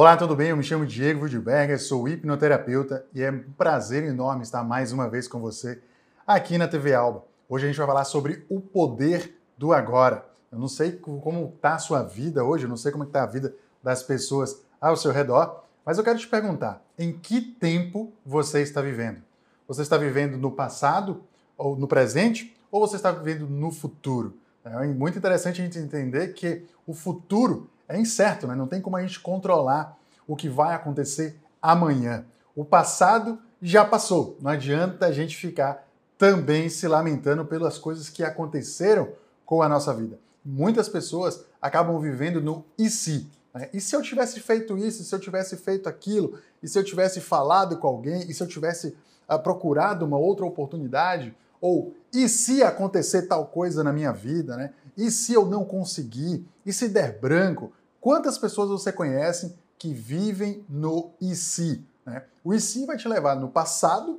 Olá, tudo bem? Eu me chamo Diego Wildberger, sou hipnoterapeuta e é um prazer enorme estar mais uma vez com você aqui na TV Alba. Hoje a gente vai falar sobre o poder do agora. Eu não sei como está a sua vida hoje, eu não sei como está a vida das pessoas ao seu redor, mas eu quero te perguntar, em que tempo você está vivendo? Você está vivendo no passado ou no presente ou você está vivendo no futuro? É muito interessante a gente entender que o futuro é incerto, né? não tem como a gente controlar o que vai acontecer amanhã. O passado já passou, não adianta a gente ficar também se lamentando pelas coisas que aconteceram com a nossa vida. Muitas pessoas acabam vivendo no e se. Né? E se eu tivesse feito isso, e se eu tivesse feito aquilo, e se eu tivesse falado com alguém, e se eu tivesse uh, procurado uma outra oportunidade, ou e se acontecer tal coisa na minha vida, né? E se eu não conseguir? E se der branco? Quantas pessoas você conhece que vivem no se? Né? O se vai te levar no passado,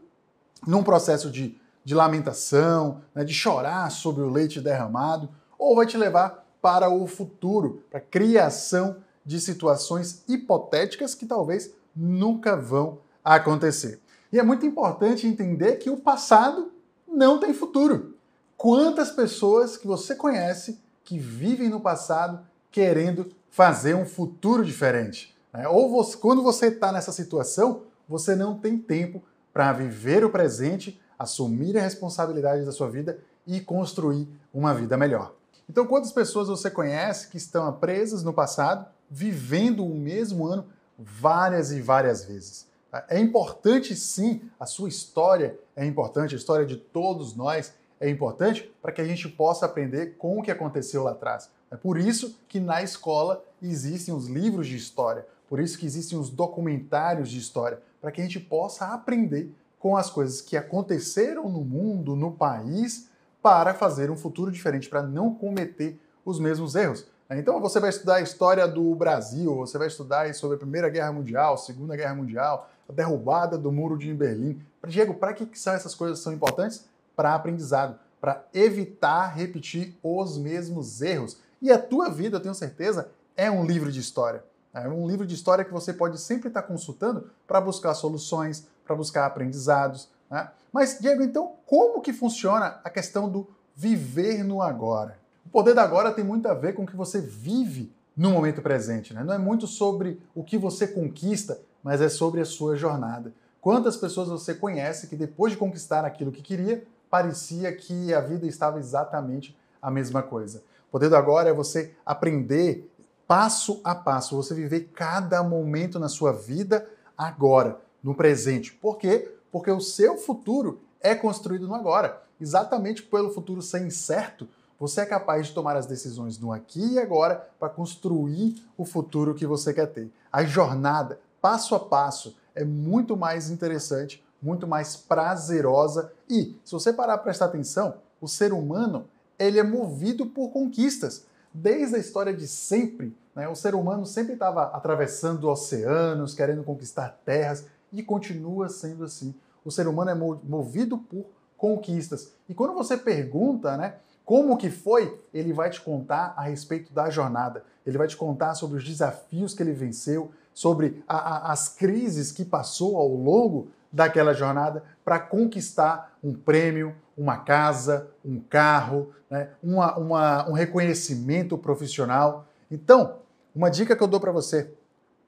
num processo de, de lamentação, né? de chorar sobre o leite derramado, ou vai te levar para o futuro, para a criação de situações hipotéticas que talvez nunca vão acontecer. E é muito importante entender que o passado não tem futuro. Quantas pessoas que você conhece que vivem no passado querendo fazer um futuro diferente? Né? Ou você, quando você está nessa situação, você não tem tempo para viver o presente, assumir a responsabilidade da sua vida e construir uma vida melhor. Então, quantas pessoas você conhece que estão presas no passado, vivendo o mesmo ano várias e várias vezes? É importante sim, a sua história é importante, a história de todos nós é importante para que a gente possa aprender com o que aconteceu lá atrás. É por isso que na escola existem os livros de história, por isso que existem os documentários de história, para que a gente possa aprender com as coisas que aconteceram no mundo, no país, para fazer um futuro diferente, para não cometer os mesmos erros. Então você vai estudar a história do Brasil, você vai estudar sobre a Primeira Guerra Mundial, Segunda Guerra Mundial, a derrubada do Muro de Berlim. Diego, para que são essas coisas são importantes? Para aprendizado, para evitar repetir os mesmos erros. E a tua vida, eu tenho certeza, é um livro de história. É um livro de história que você pode sempre estar consultando para buscar soluções, para buscar aprendizados. Né? Mas, Diego, então, como que funciona a questão do viver no agora? O poder da agora tem muito a ver com o que você vive no momento presente. Né? Não é muito sobre o que você conquista, mas é sobre a sua jornada. Quantas pessoas você conhece que depois de conquistar aquilo que queria, parecia que a vida estava exatamente a mesma coisa? Poder do agora é você aprender passo a passo, você viver cada momento na sua vida agora, no presente. Por quê? Porque o seu futuro é construído no agora. Exatamente pelo futuro ser incerto, você é capaz de tomar as decisões no aqui e agora para construir o futuro que você quer ter. A jornada, passo a passo, é muito mais interessante, muito mais prazerosa e, se você parar para prestar atenção, o ser humano ele é movido por conquistas. Desde a história de sempre, né, o ser humano sempre estava atravessando oceanos, querendo conquistar terras e continua sendo assim. O ser humano é movido por conquistas. E quando você pergunta, né, como que foi? Ele vai te contar a respeito da jornada. Ele vai te contar sobre os desafios que ele venceu, sobre a, a, as crises que passou ao longo daquela jornada para conquistar um prêmio, uma casa, um carro, né? uma, uma, um reconhecimento profissional. Então, uma dica que eu dou para você: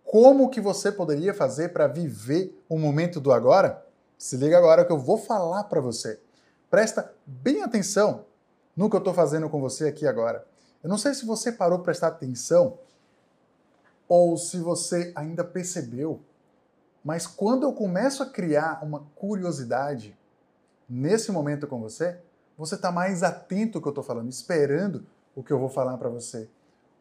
como que você poderia fazer para viver o momento do agora? Se liga agora que eu vou falar para você. Presta bem atenção no que eu estou fazendo com você aqui agora. Eu não sei se você parou para prestar atenção ou se você ainda percebeu, mas quando eu começo a criar uma curiosidade nesse momento com você, você está mais atento ao que eu estou falando, esperando o que eu vou falar para você.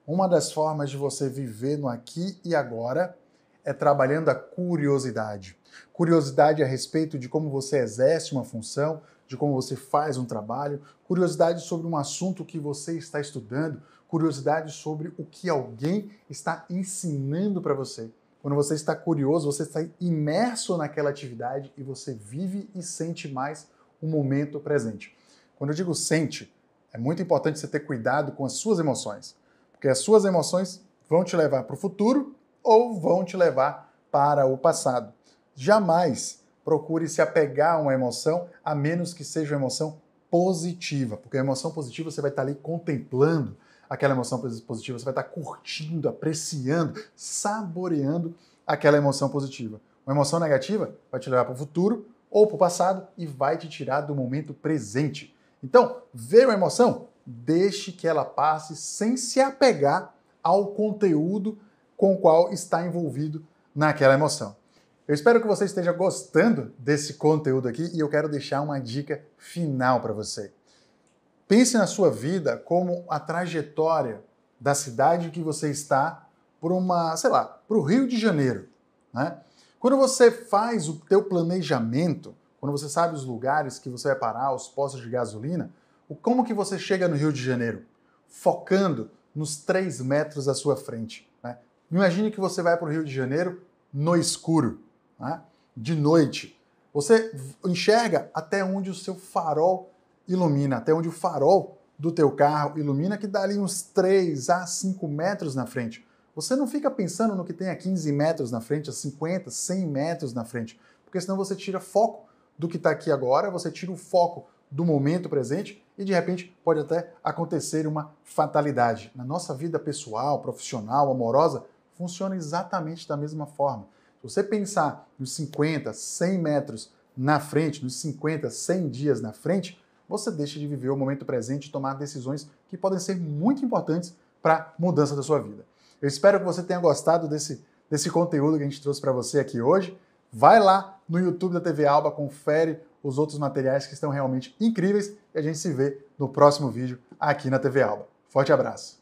Uma das formas de você viver no aqui e agora é trabalhando a curiosidade. Curiosidade a respeito de como você exerce uma função, de como você faz um trabalho, curiosidade sobre um assunto que você está estudando, curiosidade sobre o que alguém está ensinando para você. Quando você está curioso, você está imerso naquela atividade e você vive e sente mais o momento presente. Quando eu digo sente, é muito importante você ter cuidado com as suas emoções, porque as suas emoções vão te levar para o futuro ou vão te levar para o passado. Jamais procure se apegar a uma emoção, a menos que seja uma emoção positiva, porque a emoção positiva você vai estar ali contemplando aquela emoção positiva, você vai estar curtindo, apreciando, saboreando aquela emoção positiva. Uma emoção negativa vai te levar para o futuro ou para o passado e vai te tirar do momento presente. Então, ver uma emoção, deixe que ela passe sem se apegar ao conteúdo com o qual está envolvido naquela emoção. Eu espero que você esteja gostando desse conteúdo aqui e eu quero deixar uma dica final para você. Pense na sua vida como a trajetória da cidade que você está por uma, sei lá, para o Rio de Janeiro. Né? Quando você faz o teu planejamento, quando você sabe os lugares que você vai parar, os postos de gasolina, como que você chega no Rio de Janeiro? Focando nos três metros à sua frente. Né? Imagine que você vai para o Rio de Janeiro no escuro né? de noite. Você enxerga até onde o seu farol ilumina, até onde o farol do teu carro ilumina, que dá ali uns 3 a 5 metros na frente. Você não fica pensando no que tem a 15 metros na frente, a 50, 100 metros na frente, porque senão você tira foco do que está aqui agora, você tira o foco do momento presente e de repente pode até acontecer uma fatalidade. Na nossa vida pessoal, profissional, amorosa, funciona exatamente da mesma forma. Se você pensar nos 50, 100 metros na frente, nos 50, 100 dias na frente, você deixa de viver o momento presente e tomar decisões que podem ser muito importantes para a mudança da sua vida. Eu espero que você tenha gostado desse, desse conteúdo que a gente trouxe para você aqui hoje. Vai lá no YouTube da TV Alba, confere os outros materiais que estão realmente incríveis e a gente se vê no próximo vídeo aqui na TV Alba. Forte abraço!